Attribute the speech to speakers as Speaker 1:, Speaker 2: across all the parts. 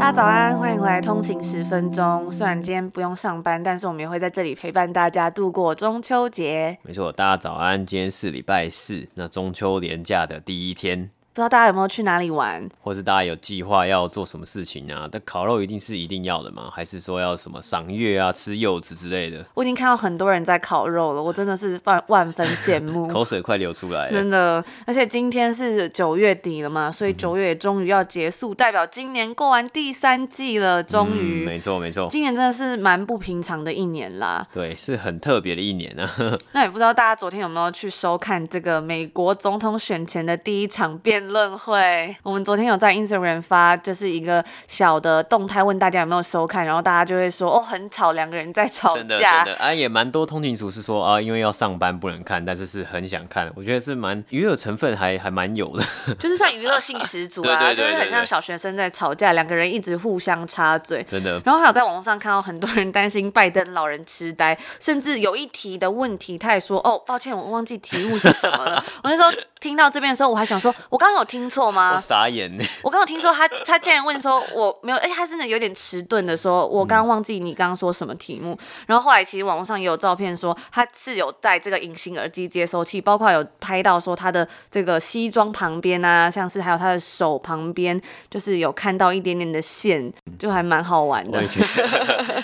Speaker 1: 大家早安，欢迎回来通勤十分钟。虽然今天不用上班，但是我们也会在这里陪伴大家度过中秋节。
Speaker 2: 没错，大家早安，今天是礼拜四，那中秋连假的第一天。
Speaker 1: 不知道大家有没有去哪里玩，
Speaker 2: 或是大家有计划要做什么事情啊？但烤肉一定是一定要的吗？还是说要什么赏月啊、吃柚子之类的？
Speaker 1: 我已经看到很多人在烤肉了，我真的是万万分羡慕，
Speaker 2: 口水快流出来了。
Speaker 1: 真的，而且今天是九月底了嘛，所以九月也终于要结束，嗯、代表今年过完第三季了，终于、
Speaker 2: 嗯。没错没错，
Speaker 1: 今年真的是蛮不平常的一年啦。
Speaker 2: 对，是很特别的一年啊。
Speaker 1: 那也不知道大家昨天有没有去收看这个美国总统选前的第一场辩论会？我们昨天有在 Instagram 发，就是一个小的动态，问大家有没有收看，然后大家就会说，哦，很吵，两个人在吵架。
Speaker 2: 真的，真的，啊，也蛮多通勤族是说啊，因为要上班不能看，但是是很想看。我觉得是蛮娱乐成分还还蛮有的，就是算娱乐性十足啊，就是很像小学生在吵架，两个人一直互相插嘴，真的。然后还有在网络上看到很多人担心拜登老人痴呆，甚至有一题的问题，他也说，哦，抱歉，我忘记题目是什么了。我那时候听到这边的时候，我还想说，我刚刚有听错吗？我傻眼呢！我刚有听说他，他竟然问说我没有，哎，他真的有点迟钝的说，我刚刚忘记你刚刚说什么题目。然后后来其实网络上也有照片说他是有戴这个隐形耳机接收器，包括有拍到说他的这个西装旁边啊，像是还有他的手旁边，就是有看到一点点的线，就还蛮好玩的。我也觉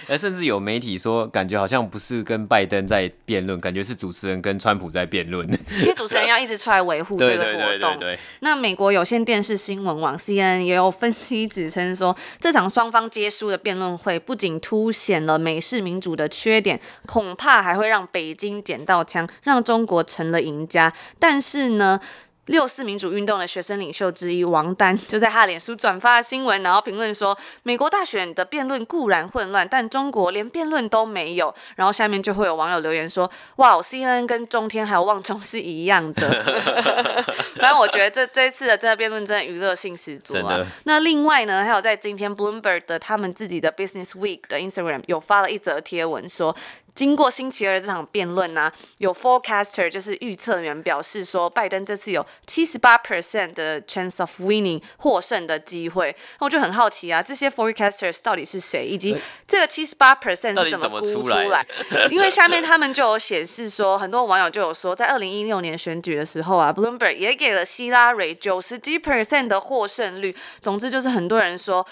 Speaker 2: 得，甚至有媒体说，感觉好像不是跟拜登在辩论，感觉是主持人跟川普在辩论，因为主持人要一直出来维护这个活动。对对对对美国有线电视新闻网 CNN 也有分析指称说，这场双方皆输的辩论会不仅凸显了美式民主的缺点，恐怕还会让北京捡到枪，让中国成了赢家。但是呢，六四民主运动的学生领袖之一王丹 就在他脸书转发新闻，然后评论说：“美国大选的辩论固然混乱，但中国连辩论都没有。”然后下面就会有网友留言说：“哇，CNN 跟中天还有旺中是一样的。”反正我觉得这这次的这个辩论真的娱乐性十足啊。那另外呢，还有在今天 Bloomberg 的他们自己的 Business Week 的 Instagram 有发了一则贴文说。经过星期二这场辩论呢，有 forecaster 就是预测员表示说，拜登这次有七十八 percent 的 chance of winning 获胜的机会。那我就很好奇啊，这些 forecasters 到底是谁，以及这个七十八 percent 是怎么估出来？因为下面他们就有显示说，很多网友就有说，在二零一六年选举的时候啊，Bloomberg 也给了希拉蕊九十几 percent 的获胜率。总之就是很多人说。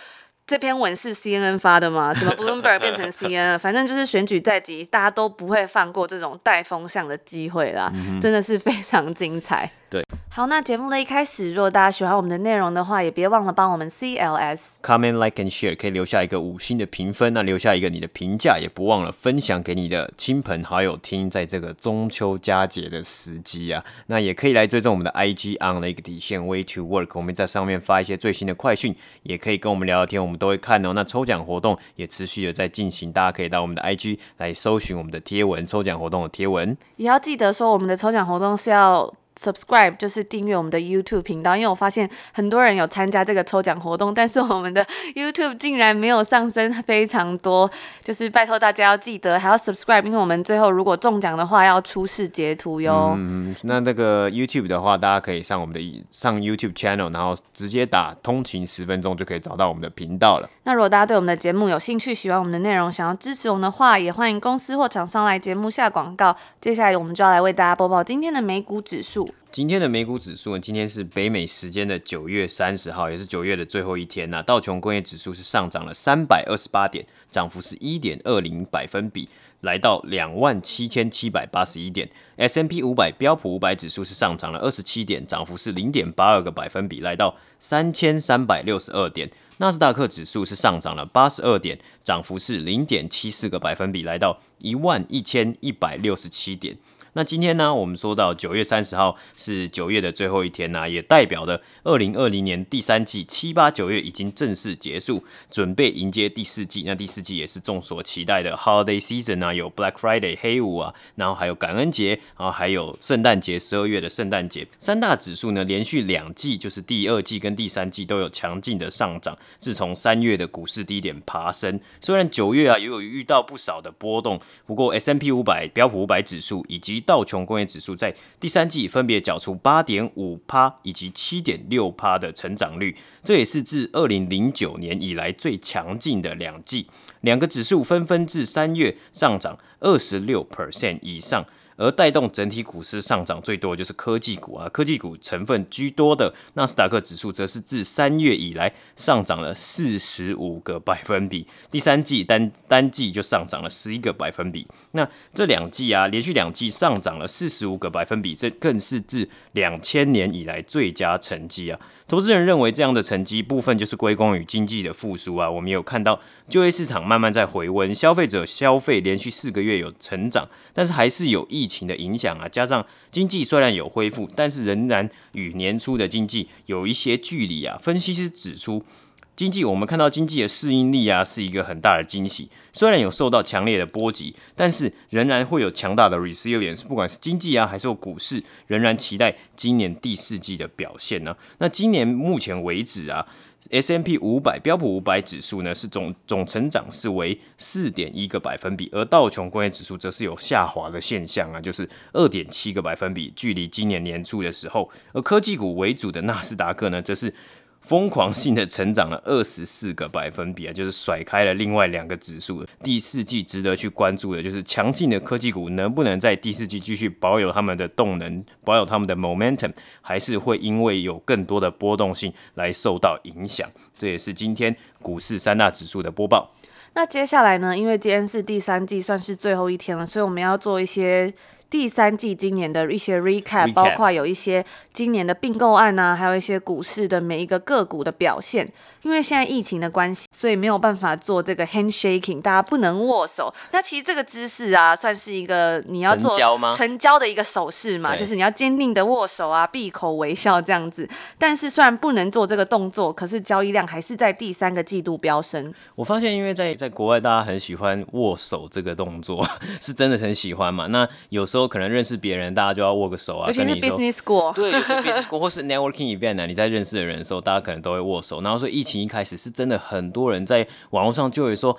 Speaker 2: 这篇文是 CNN 发的吗？怎么 Bloomberg 变成 CNN？反正就是选举在即，大家都不会放过这种带风向的机会啦，嗯、真的是非常精彩。对，好，那节目的一开始，如果大家喜欢我们的内容的话，也别忘了帮我们 CLS comment like and share，可以留下一个五星的评分，那留下一个你的评价，也不忘了分享给你的亲朋好友听，在这个中秋佳节的时机啊，那也可以来追踪我们的 IG on 的一个底线 way to work，我们在上面发一些最新的快讯，也可以跟我们聊聊天，我们都会看哦。那抽奖活动也持续的在进行，大家可以到我们的 IG 来搜寻我们的贴文，抽奖活动的贴文，
Speaker 1: 也要记得说我们的抽奖活动是要。Subscribe 就是订阅我们的 YouTube 频道，因为我发现很多人有参加这个抽奖活动，但是我们的 YouTube 竟然没有上升非常多，就是拜托大家要记得还要 Subscribe，因为我们最后如果中奖的话要出示截图哟。
Speaker 2: 嗯，那那个 YouTube 的话，大家可以上我们的上 YouTube Channel，然后直接打通勤十分钟就可以找到我们的频道了。
Speaker 1: 那如果大家对我们的节目有兴趣，喜欢我们的内容，想要支持我们的话，也欢迎公司或厂商来节目下广告。接下来我们就要来为大家播报今天的美股指数。
Speaker 2: 今天的美股指数呢，今天是北美时间的九月三十号，也是九月的最后一天呐。道琼工业指数是上涨了三百二十八点，涨幅是一点二零百分比，来到两万七千七百八十一点。S&P 五百标普五百指数是上涨了二十七点，涨幅是零点八二个百分比，来到三千三百六十二点。纳斯达克指数是上涨了八十二点，涨幅是零点七四个百分比，来到一万一千一百六十七点。那今天呢，我们说到九月三十号是九月的最后一天呐、也代表了二零二零年第三季七八九月已经正式结束，准备迎接第四季。那第四季也是众所期待的 Holiday Season 啊，有 Black Friday 黑五啊，然后还有感恩节，然后还有圣诞节，十二月的圣诞节。三大指数呢，连续两季就是第二季跟第三季都有强劲的上涨。自从三月的股市低点爬升，虽然九月啊也有遇到不少的波动，不过 S M P 五百、标普五百指数以及道琼工业指数在第三季分别缴出八点五趴以及七点六趴的成长率，这也是自二零零九年以来最强劲的两季。两个指数纷纷至三月上涨二十六 percent 以上。而带动整体股市上涨最多的就是科技股啊，科技股成分居多的纳斯达克指数则是自三月以来上涨了四十五个百分比，第三季单单季就上涨了十一个百分比。那这两季啊，连续两季上涨了四十五个百分比，这更是自两千年以来最佳成绩啊！投资人认为这样的成绩部分就是归功于经济的复苏啊，我们有看到就业市场慢慢在回温，消费者消费连续四个月有成长，但是还是有疫情的影响啊，加上经济虽然有恢复，但是仍然与年初的经济有一些距离啊。分析师指出，经济我们看到经济的适应力啊，是一个很大的惊喜。虽然有受到强烈的波及，但是仍然会有强大的 resilience。不管是经济啊，还是股市，仍然期待今年第四季的表现呢、那今年目前为止啊。S M P 五百标普五百指数呢，是总总成长是为四点一个百分比，而道琼工业指数则是有下滑的现象啊，就是二点七个百分比，距离今年年初的时候，而科技股为主的纳斯达克呢，则是。疯狂性的成长了二十四个百分比啊，就是甩开了另外两个指数。第四季值得去关注的就是强劲的科技股能不能在第四季继续保有他们的动能，保有他们的 momentum，还是会因为有更多的波动性来受到影响。这也是今天股市三大指数的播报。
Speaker 1: 那接下来呢？因为今天是第三季，算是最后一天了，所以我们要做一些。第三季今年的一些 recap，包括有一些今年的并购案啊，还有一些股市的每一个个股的表现。因为现在疫情的关系，所以没有办法做这个 handshaking，大家不能握手。那其实这个姿势啊，算是一个你要做成交的一个手势嘛，就是你要坚定的握手啊，闭口微笑这样子。但是虽然不能做这个动作，可是交易量还是在第三个季度飙升。
Speaker 2: 我发现，因为在在国外，大家很喜欢握手这个动作，是真的很喜欢嘛。那有时候可能认识别人，大家就要握个手啊。
Speaker 1: 尤其是 business school，
Speaker 2: 对，尤其是 business school 或是 networking event 啊，你在认识的人的时候，大家可能都会握手。然后说疫情。一开始是真的，很多人在网络上就会说。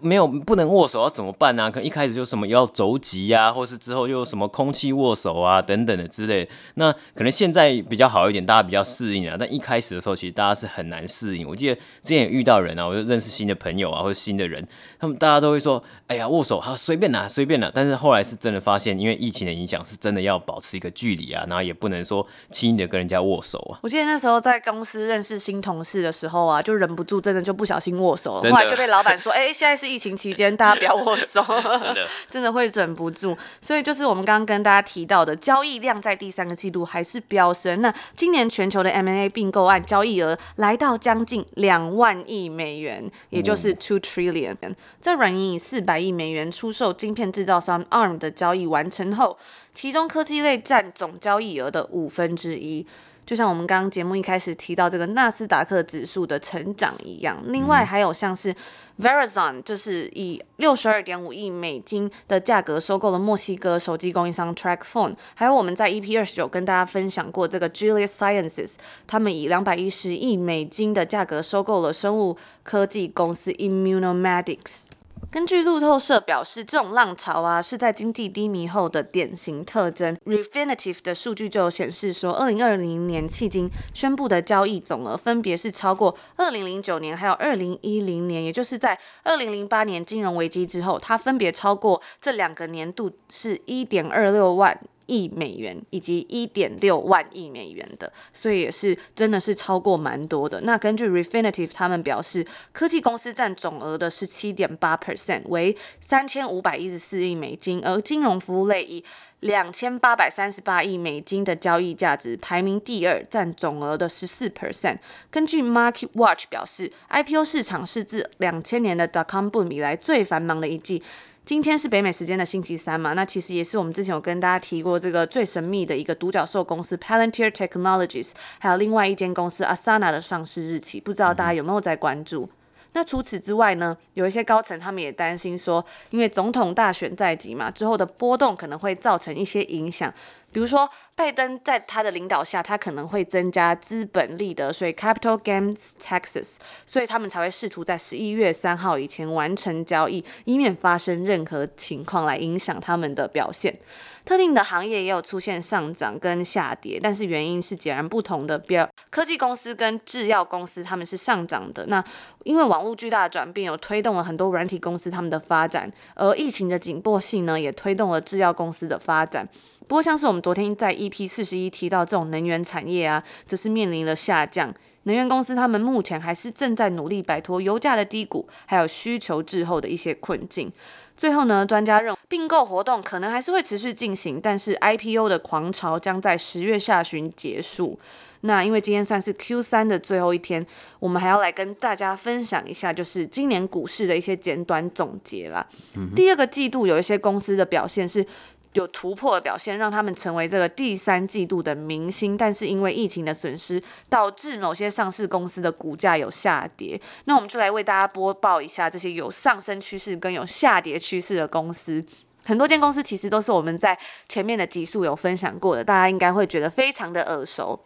Speaker 2: 没有不能握手要怎么办呢、啊？可能一开始就什么要肘击呀，或是之后又什么空气握手啊等等的之类的。那可能现在比较好一点，大家比较适应啊。但一开始的时候，其实大家是很难适应。我记得之前也遇到人啊，我就认识新的朋友啊，或者新的人，他们大家都会说：“哎呀，握手好随便啦，随便啦。”但是后来是真的发现，因为疫情的影响，是真的要保持一个距离啊，然后也不能说轻易的跟人家握手啊。
Speaker 1: 我记得那时候在公司认识新同事的时候啊，就忍不住真的就不小心握手了，后来就被老板说：“哎，现在是疫情期间。”大家不要握手，真的 真的会忍不住。所以就是我们刚刚跟大家提到的，交易量在第三个季度还是飙升。那今年全球的 M&A 并购案交易额来到将近两万亿美元，也就是 two trillion。在软银以四百亿美元出售晶片制造商 ARM 的交易完成后，其中科技类占总交易额的五分之一。就像我们刚刚节目一开始提到这个纳斯达克指数的成长一样，另外还有像是 Verizon，就是以六十二点五亿美金的价格收购了墨西哥手机供应商 TracFone，还有我们在 EP 二十九跟大家分享过这个 Gilead Sciences，他们以两百一十亿美金的价格收购了生物科技公司 Immunomedics。根据路透社表示，这种浪潮啊是在经济低迷后的典型特征。Refinitiv 的数据就显示说，二零二零年迄今宣布的交易总额分别是超过二零零九年还有二零一零年，也就是在二零零八年金融危机之后，它分别超过这两个年度是一点二六万。亿美元以及一点六万亿美元的，所以也是真的是超过蛮多的。那根据 Refinitive，他们表示，科技公司占总额的是七点八 percent，为三千五百一十四亿美金，而金融服务类以两千八百三十八亿美金的交易价值排名第二，占总额的十四 percent。根据 Market Watch 表示，IPO 市场是自两千年的 Dotcom Boom 以来最繁忙的一季。今天是北美时间的星期三嘛，那其实也是我们之前有跟大家提过这个最神秘的一个独角兽公司 Palantir Technologies，还有另外一间公司 Asana 的上市日期，不知道大家有没有在关注？那除此之外呢，有一些高层他们也担心说，因为总统大选在即嘛，之后的波动可能会造成一些影响。比如说，拜登在他的领导下，他可能会增加资本利得税 （capital gains taxes），所以他们才会试图在十一月三号以前完成交易，以免发生任何情况来影响他们的表现。特定的行业也有出现上涨跟下跌，但是原因是截然不同的。比如科技公司跟制药公司，他们是上涨的。那因为网络巨大的转变，有推动了很多软体公司他们的发展，而疫情的紧迫性呢，也推动了制药公司的发展。不过，像是我们昨天在 EP 四十一提到这种能源产业啊，则是面临了下降。能源公司他们目前还是正在努力摆脱油价的低谷，还有需求滞后的一些困境。最后呢，专家认为并购活动可能还是会持续进行，但是 IPO 的狂潮将在十月下旬结束。那因为今天算是 Q 三的最后一天，我们还要来跟大家分享一下，就是今年股市的一些简短总结啦。嗯、第二个季度有一些公司的表现是。有突破的表现，让他们成为这个第三季度的明星。但是因为疫情的损失，导致某些上市公司的股价有下跌。那我们就来为大家播报一下这些有上升趋势跟有下跌趋势的公司。很多间公司其实都是我们在前面的集数有分享过的，大家应该会觉得非常的耳熟。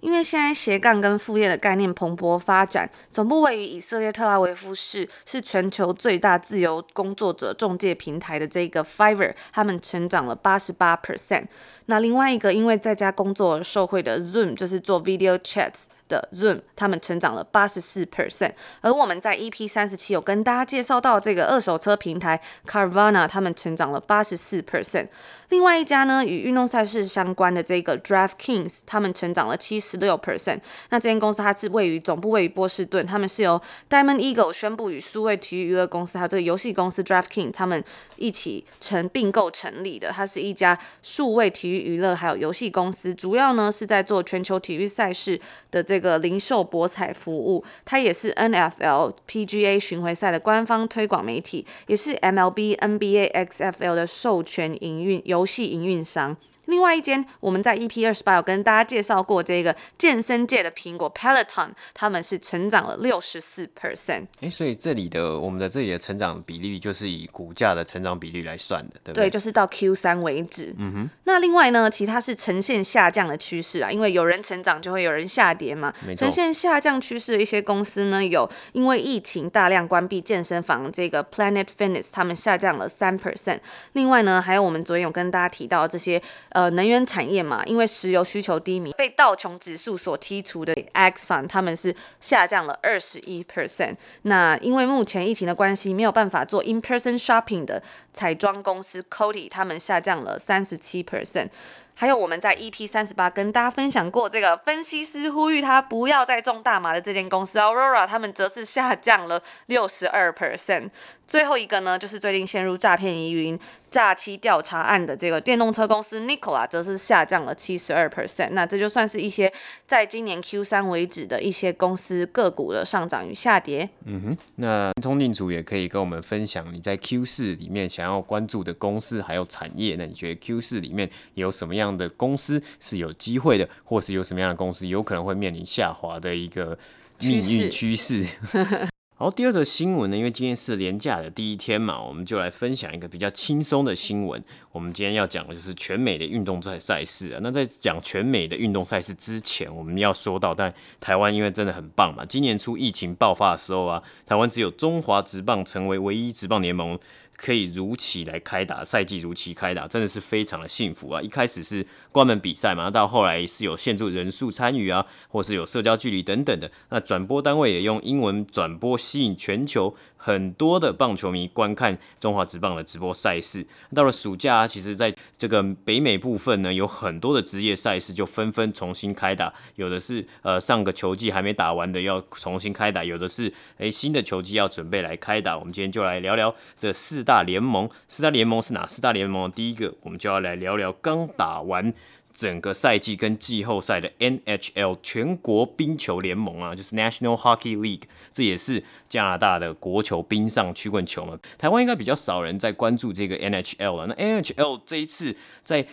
Speaker 1: 因为现在斜杠跟副业的概念蓬勃发展，总部位于以色列特拉维夫市，是全球最大自由工作者中介平台的这个 Fiverr，他们成长了八十八 percent。那另外一个因为在家工作而受惠的 Zoom，就是做 video chats。的 Zoom，他们成长了八十四 percent，而我们在 EP 三十七有跟大家介绍到这个二手车平台 Carvana，他们成长了八十四 percent。另外一家呢，与运动赛事相关的这个 DraftKings，他们成长了七十六 percent。那这间公司它是位于总部位于波士顿，他们是由 Diamond Eagle 宣布与数位体育娱乐公司还有这个游戏公司 DraftKings 他们一起成并购成立的。它是一家数位体育娱乐还有游戏公司，主要呢是在做全球体育赛事的。这个零售博彩服务，它也是 NFL、PGA 巡回赛的官方推广媒体，也是 MLB、NBA、XFL 的授权营运游戏营运商。另外一间，我们在 EP 二十八有跟大家介绍过这个健身界的苹果 Peloton，他们是成长了六十四 percent。
Speaker 2: 哎，所以这里的我们的这里的成长比例就是以股价的成长比例来算的，对不对？
Speaker 1: 对，就是到 Q 三为止。
Speaker 2: 嗯哼。
Speaker 1: 那另外呢，其他是呈现下降的趋势啊，因为有人成长就会有人下跌嘛。呈现下降趋势的一些公司呢，有因为疫情大量关闭健身房，这个 Planet Fitness 他们下降了三 percent。另外呢，还有我们昨天有跟大家提到这些。呃，能源产业嘛，因为石油需求低迷，被道琼指数所剔除的 Exxon，他们是下降了二十一 percent。那因为目前疫情的关系，没有办法做 in-person shopping 的彩妆公司 Coty，他们下降了三十七 percent。还有我们在 EP 三十八跟大家分享过这个分析师呼吁他不要再中大麻的这间公司 Aurora，他们则是下降了六十二 percent。最后一个呢，就是最近陷入诈骗疑云、诈欺调查案的这个电动车公司 Nikola，则是下降了七十二 percent。那这就算是一些在今年 Q 三为止的一些公司个股的上涨与下跌。
Speaker 2: 嗯哼，那通勤族也可以跟我们分享你在 Q 四里面想要关注的公司还有产业。那你觉得 Q 四里面有什么样的公司是有机会的，或是有什么样的公司有可能会面临下滑的一个命运趋势？好，第二则新闻呢，因为今天是连假的第一天嘛，我们就来分享一个比较轻松的新闻。我们今天要讲的就是全美的运动赛赛事啊。那在讲全美的运动赛事之前，我们要说到，但台湾因为真的很棒嘛，今年初疫情爆发的时候啊，台湾只有中华职棒成为唯一职棒联盟。可以如期来开打，赛季如期开打，真的是非常的幸福啊！一开始是关门比赛嘛，到后来是有限制人数参与啊，或是有社交距离等等的。那转播单位也用英文转播，吸引全球很多的棒球迷观看中华职棒的直播赛事。到了暑假，其实在这个北美部分呢，有很多的职业赛事就纷纷重新开打，有的是呃上个球季还没打完的要重新开打，有的是诶新的球季要准备来开打。我们今天就来聊聊这四大联盟，四大联盟是哪四大联盟？第一个，我们就要来聊聊刚打完整个赛季跟季后赛的 NHL 全国冰球联盟啊，就是 National Hockey League，这也是加拿大的国球冰上曲棍球嘛。台湾应该比较少人在关注这个 NHL 了。那 NHL 这一次在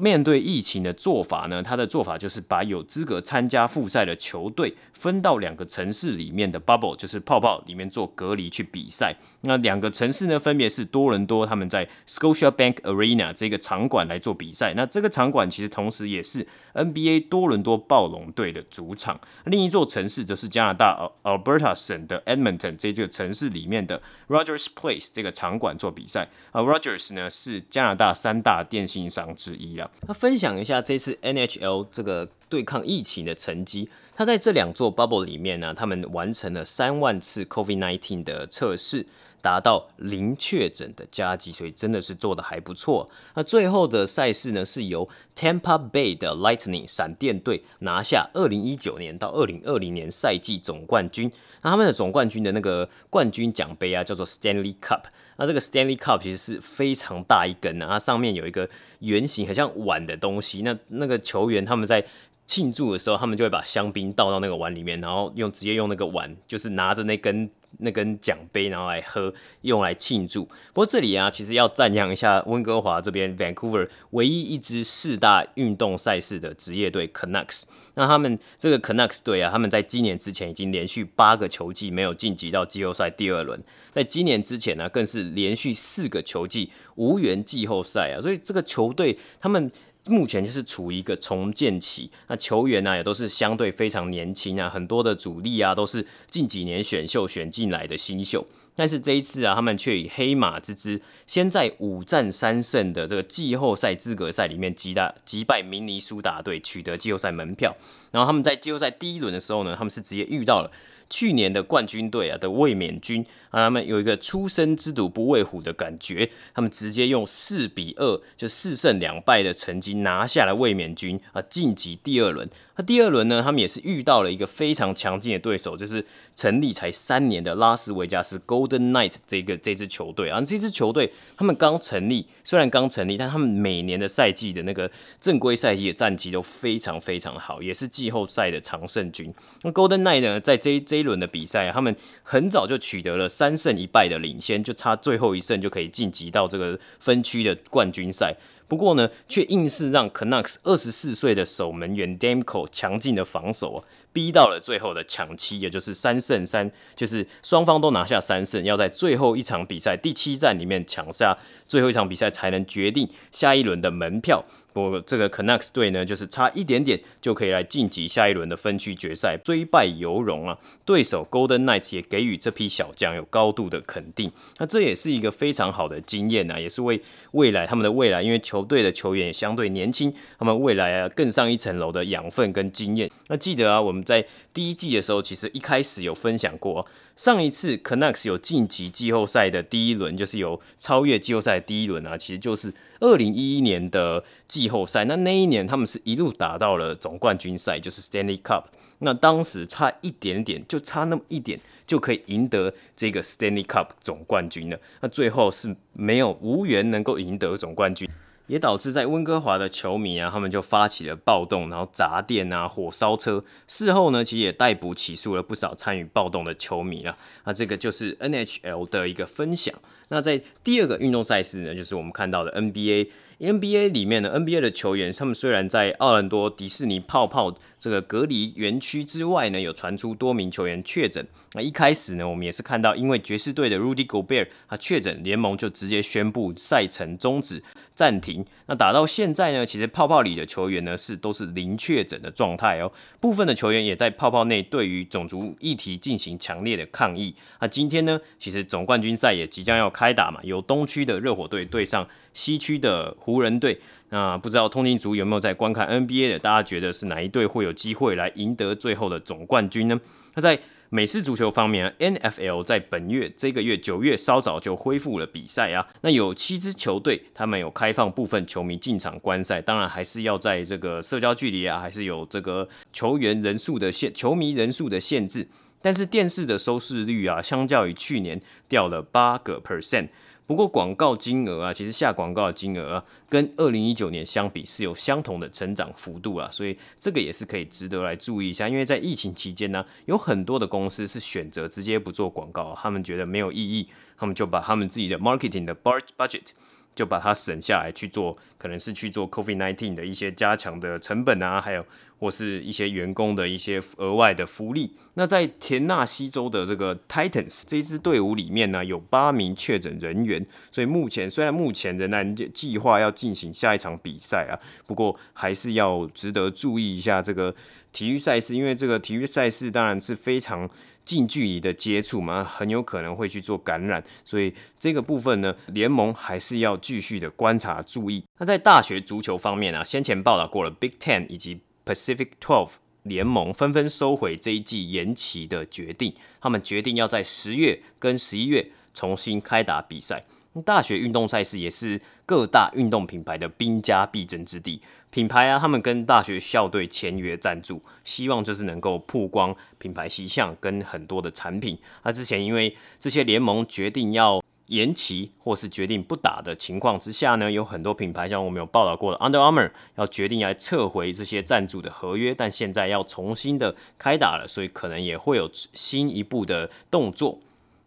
Speaker 2: 面对疫情的做法呢，他的做法就是把有资格参加复赛的球队分到两个城市里面的 bubble，就是泡泡里面做隔离去比赛。那两个城市呢，分别是多伦多，他们在 Scotiabank Arena 这个场馆来做比赛。那这个场馆其实同同时也是 NBA 多伦多暴龙队的主场。另一座城市则是加拿大 Alberta 省的 Edmonton 这个城市里面的 Rogers Place 这个场馆做比赛。而 Rogers 呢是加拿大三大电信商之一啊。那分享一下这次 NHL 这个对抗疫情的成绩。他在这两座 bubble 里面呢，他们完成了三万次 COVID-19 的测试，达到零确诊的佳绩，所以真的是做的还不错。那最后的赛事呢，是由 Tampa Bay 的 Lightning 闪电队拿下二零一九年到二零二零年赛季总冠军。那他们的总冠军的那个冠军奖杯啊，叫做 Stanley Cup。那这个 Stanley Cup 其实是非常大一根的，它上面有一个圆形，很像碗的东西。那那个球员他们在庆祝的时候，他们就会把香槟倒到那个碗里面，然后用直接用那个碗，就是拿着那根那根奖杯，然后来喝，用来庆祝。不过这里啊，其实要赞扬一下温哥华这边 Vancouver 唯一一支四大运动赛事的职业队 Canucks。那他们这个 Canucks 队啊，他们在今年之前已经连续八个球季没有晋级到季后赛第二轮，在今年之前呢，更是连续四个球季无缘季后赛啊，所以这个球队他们。目前就是处于一个重建期，那球员呢、也都是相对非常年轻啊，很多的主力啊都是近几年选秀选进来的新秀，但是这一次啊，他们却以黑马之姿，先在五战三胜的这个季后赛资格赛里面击打击败明尼苏达队，取得季后赛门票。然后他们在季后赛第一轮的时候呢，他们是直接遇到了。去年的冠军队啊的卫冕军啊，他们有一个初生之犊不畏虎的感觉，他们直接用四比二就四胜两败的成绩拿下了卫冕军啊，晋级第二轮。那第二轮呢，他们也是遇到了一个非常强劲的对手，就是成立才三年的拉斯维加斯 Golden Knight 这个这支球队啊。这支球队他们刚成立，虽然刚成立，但他们每年的赛季的那个正规赛季的战绩都非常非常好，也是季后赛的常胜军。那 Golden Knight 呢，在这这一轮的比赛，他们很早就取得了三胜一败的领先，就差最后一胜就可以晋级到这个分区的冠军赛。不过呢，却硬是让 Canucks 二十四岁的守门员 Demko 强劲的防守啊，逼到了最后的抢七，也就是三胜三，就是双方都拿下三胜，要在最后一场比赛第七战里面抢下最后一场比赛，才能决定下一轮的门票。不过这个 Canucks 队呢，就是差一点点就可以来晋级下一轮的分区决赛，虽败犹荣啊！对手 Golden Knights 也给予这批小将有高度的肯定，那这也是一个非常好的经验啊，也是为未来他们的未来，因为球队的球员也相对年轻，他们未来啊更上一层楼的养分跟经验。那记得啊，我们在第一季的时候，其实一开始有分享过，上一次 Canucks 有晋级季后赛的第一轮，就是有超越季后赛第一轮啊，其实就是。二零一一年的季后赛，那那一年他们是一路打到了总冠军赛，就是 Stanley Cup。那当时差一点点，就差那么一点，就可以赢得这个 Stanley Cup 总冠军了。那最后是没有无缘能够赢得总冠军。也导致在温哥华的球迷啊，他们就发起了暴动，然后砸店啊、火烧车。事后呢，其实也逮捕起诉了不少参与暴动的球迷啊。那这个就是 NHL 的一个分享。那在第二个运动赛事呢，就是我们看到的 NBA。NBA 里面呢 NBA 的球员，他们虽然在奥兰多迪士尼泡泡这个隔离园区之外呢，有传出多名球员确诊。那一开始呢，我们也是看到，因为爵士队的 Rudy Gobert 他确诊，联盟就直接宣布赛程终止暂停。那打到现在呢，其实泡泡里的球员呢是都是零确诊的状态哦。部分的球员也在泡泡内对于种族议题进行强烈的抗议。那今天呢，其实总冠军赛也即将要开打嘛，由东区的热火队对上西区的湖人队，那不知道通勤族有没有在观看 NBA 的？大家觉得是哪一队会有机会来赢得最后的总冠军呢？那在美式足球方面，NFL 在本月这个月九月稍早就恢复了比赛啊。那有七支球队，他们有开放部分球迷进场观赛，当然还是要在这个社交距离啊，还是有这个球员人数的限，球迷人数的限制。但是电视的收视率啊，相较于去年掉了八个 percent。不过广告金额啊，其实下广告的金额啊，跟二零一九年相比是有相同的成长幅度啊，所以这个也是可以值得来注意一下。因为在疫情期间呢，有很多的公司是选择直接不做广告，他们觉得没有意义，他们就把他们自己的 marketing 的 budget 就把它省下来去做，可能是去做 COVID-19 的一些加强的成本啊，还有或是一些员工的一些额外的福利。那在田纳西州的这个 Titans 这一支队伍里面呢，有八名确诊人员，所以目前虽然目前仍然计划要进行下一场比赛啊，不过还是要值得注意一下这个体育赛事，因为这个体育赛事当然是非常。近距离的接触嘛，很有可能会去做感染，所以这个部分呢，联盟还是要继续的观察注意。那在大学足球方面啊，先前报道过了，Big Ten 以及 Pacific Twelve 联盟纷纷收回这一季延期的决定，他们决定要在十月跟十一月重新开打比赛。大学运动赛事也是各大运动品牌的兵家必争之地。品牌啊，他们跟大学校队签约赞助，希望就是能够曝光品牌形象跟很多的产品。那之前因为这些联盟决定要延期或是决定不打的情况之下呢，有很多品牌像我们有报道过的 Under Armour 要决定来撤回这些赞助的合约，但现在要重新的开打了，所以可能也会有新一步的动作。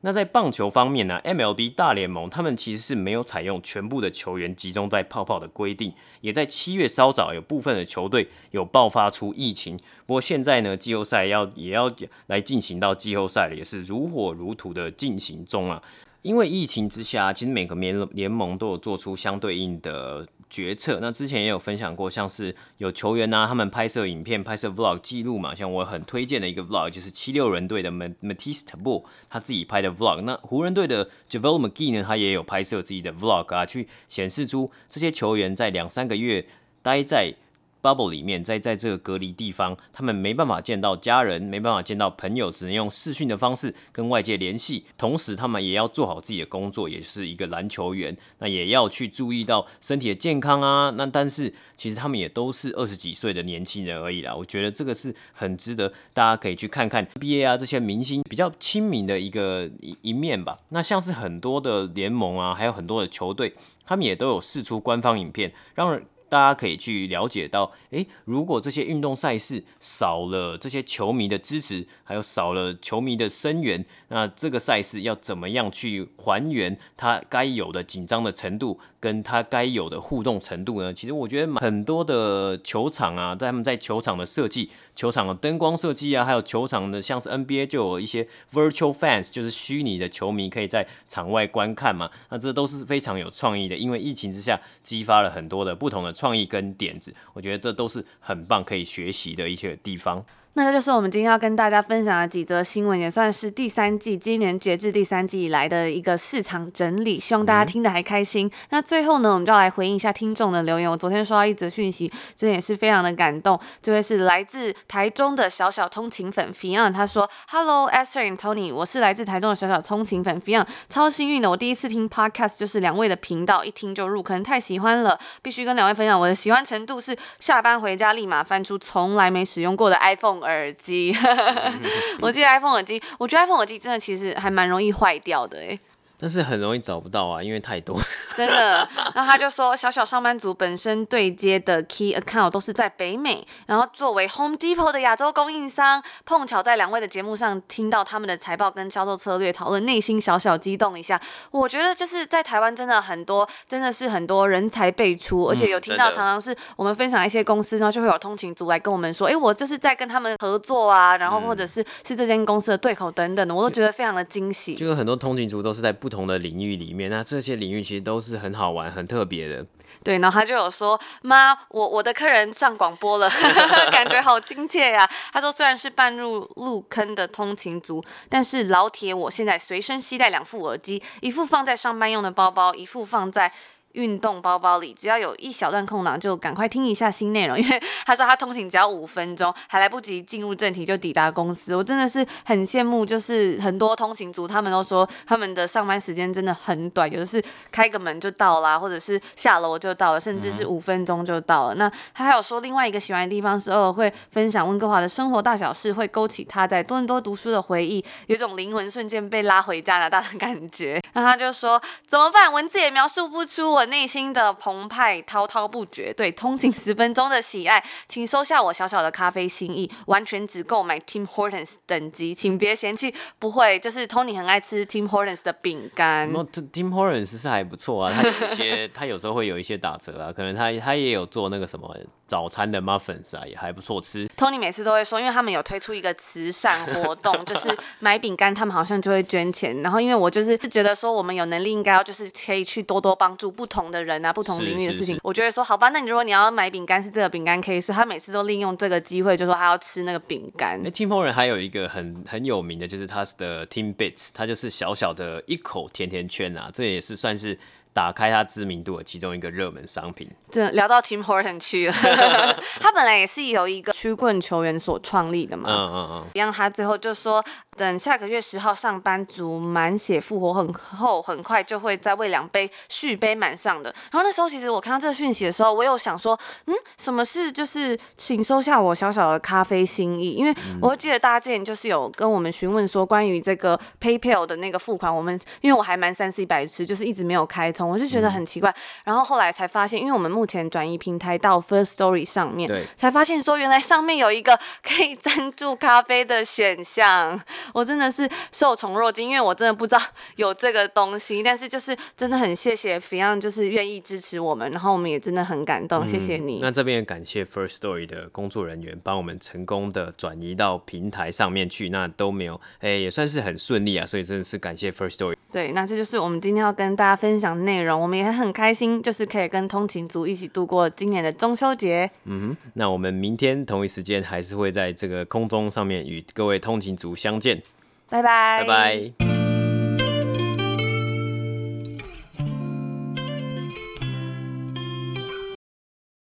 Speaker 2: 那在棒球方面呢，MLB 大联盟他们其实是没有采用全部的球员集中在泡泡的规定，也在七月稍早有部分的球队有爆发出疫情。不过现在呢，季后赛要也要来进行到季后赛了，也是如火如荼的进行中啊。因为疫情之下，其实每个联联盟都有做出相对应的决策。那之前也有分享过，像是有球员呐、啊，他们拍摄影片、拍摄 vlog 记录嘛。像我很推荐的一个 vlog，就是七六人队的 Matisse Thybulle 他自己拍的 vlog。那湖人队的 JaVale McGee 呢，他也有拍摄自己的 vlog 啊，去显示出这些球员在两三个月待在。Bubble 里面，在在这个隔离地方，他们没办法见到家人，没办法见到朋友，只能用视讯的方式跟外界联系。同时，他们也要做好自己的工作，也是一个篮球员，那也要去注意到身体的健康啊。那但是，其实他们也都是二十几岁的年轻人而已啦。我觉得这个是很值得大家可以去看看 NBA 啊这些明星比较亲民的一个一一面吧。那像是很多的联盟啊，还有很多的球队，他们也都有释出官方影片，让人。大家可以去了解到，诶，如果这些运动赛事少了这些球迷的支持，还有少了球迷的声援，那这个赛事要怎么样去还原它该有的紧张的程度，跟它该有的互动程度呢？其实我觉得很多的球场啊，在他们在球场的设计、球场的灯光设计啊，还有球场的像是 NBA 就有一些 virtual fans，就是虚拟的球迷可以在场外观看嘛，那这都是非常有创意的，因为疫情之下激发了很多的不同的。创意跟点子，我觉得这都是很棒可以学习的一些地方。
Speaker 1: 那这就是我们今天要跟大家分享的几则新闻，也算是第三季今年截至第三季以来的一个市场整理，希望大家听得还开心。嗯、那最后呢，我们就要来回应一下听众的留言。我昨天收到一则讯息，真的也是非常的感动。这位是来自台中的小小通勤粉 Fion，他说：“Hello Esther and Tony，我是来自台中的小小通勤粉 Fion，超幸运的，我第一次听 Podcast 就是两位的频道，一听就入坑，太喜欢了，必须跟两位分享我的喜欢程度是下班回家立马翻出从来没使用过的 iPhone。”耳机，我记得 iPhone 耳机，我觉得 iPhone 耳机真的其实还蛮容易坏掉的哎。
Speaker 2: 但是很容易找不到啊，因为太多。
Speaker 1: 真的，那他就说，小小上班族本身对接的 Key Account 都是在北美，然后作为 Home Depot 的亚洲供应商，碰巧在两位的节目上听到他们的财报跟销售策略讨论，内心小小激动一下。我觉得就是在台湾真的很多，真的是很多人才辈出，而且有听到常常是我们分享一些公司，然后就会有通勤族来跟我们说，哎，我就是在跟他们合作啊，然后或者是是这间公司的对口等等的，我都觉得非常的惊喜。
Speaker 2: 就有很多通勤族都是在。不不同的领域里面，那这些领域其实都是很好玩、很特别的。
Speaker 1: 对，然后他就有说：“妈，我我的客人上广播了，感觉好亲切呀。”他说：“虽然是半入入坑的通勤族，但是老铁，我现在随身携带两副耳机，一副放在上班用的包包，一副放在。”运动包包里，只要有一小段空档，就赶快听一下新内容。因为他说他通勤只要五分钟，还来不及进入正题就抵达公司。我真的是很羡慕，就是很多通勤族，他们都说他们的上班时间真的很短，有的是开个门就到啦，或者是下楼就到了，甚至是五分钟就到了。嗯、那他还有说另外一个喜欢的地方是偶尔会分享温哥华的生活大小事，会勾起他在多伦多读书的回忆，有种灵魂瞬间被拉回加拿大的感觉。然后他就说怎么办？文字也描述不出我内心的澎湃滔滔不绝，对通勤十分钟的喜爱，请收下我小小的咖啡心意，完全只购买 Tim Hortons 等级，请别嫌弃。不会，就是 Tony 很爱吃 Tim Hortons 的饼干。
Speaker 2: Tim Hortons 是还不错啊，他有一些 他有时候会有一些打折啊，可能他他也有做那个什么早餐的 muffins 啊，也还不错吃。
Speaker 1: Tony 每次都会说，因为他们有推出一个慈善活动，就是买饼干，他们好像就会捐钱。然后因为我就是觉得说，我们有能力应该要就是可以去多多帮助不同的人啊，不同领域的事情。是是是，我觉得说好吧，那你如果你要买饼干，是这个饼干可以，所以他每次都利用这个机会，就说他要吃那个饼干。
Speaker 2: 那 Tim Hortons 还有一个很很有名的就是他的 Team Bits，他就是小小的一口甜甜圈啊，这也是算是。打开它知名度的其中一个热门商品，
Speaker 1: 这聊到 Tim Horton 去了。他本来也是由一个曲棍球员所创立的嘛，嗯嗯嗯，一样他最后就说。等下个月十号上班族满血复活很后，很快就会再为两杯续杯满上的。然后那时候其实我看到这个讯息的时候，我有想说，嗯，什么事？就是请收下我小小的咖啡心意，因为我记得大家之前就是有跟我们询问说关于这个 PayPal 的那个付款，我们因为我还蛮三 C 白痴，就是一直没有开通，我就觉得很奇怪。然后后来才发现，因为我们目前转移平台到 First Story 上面，对，才发现说原来上面有一个可以赞助咖啡的选项。我真的是受宠若惊，因为我真的不知道有这个东西，但是就是真的很谢谢 Fion，就是愿意支持我们，然后我们也真的很感动，嗯、谢谢你。
Speaker 2: 那这边也感谢 First Story 的工作人员帮我们成功的转移到平台上面去，那都没有，哎、欸，也算是很顺利啊，所以真的是感谢 First Story。
Speaker 1: 对，那这就是我们今天要跟大家分享的内容，我们也很开心，就是可以跟通勤族一起度过今年的中秋节。
Speaker 2: 嗯哼，那我们明天同一时间还是会在这个空中上面与各位通勤族相见。
Speaker 1: 拜拜。
Speaker 2: 拜拜。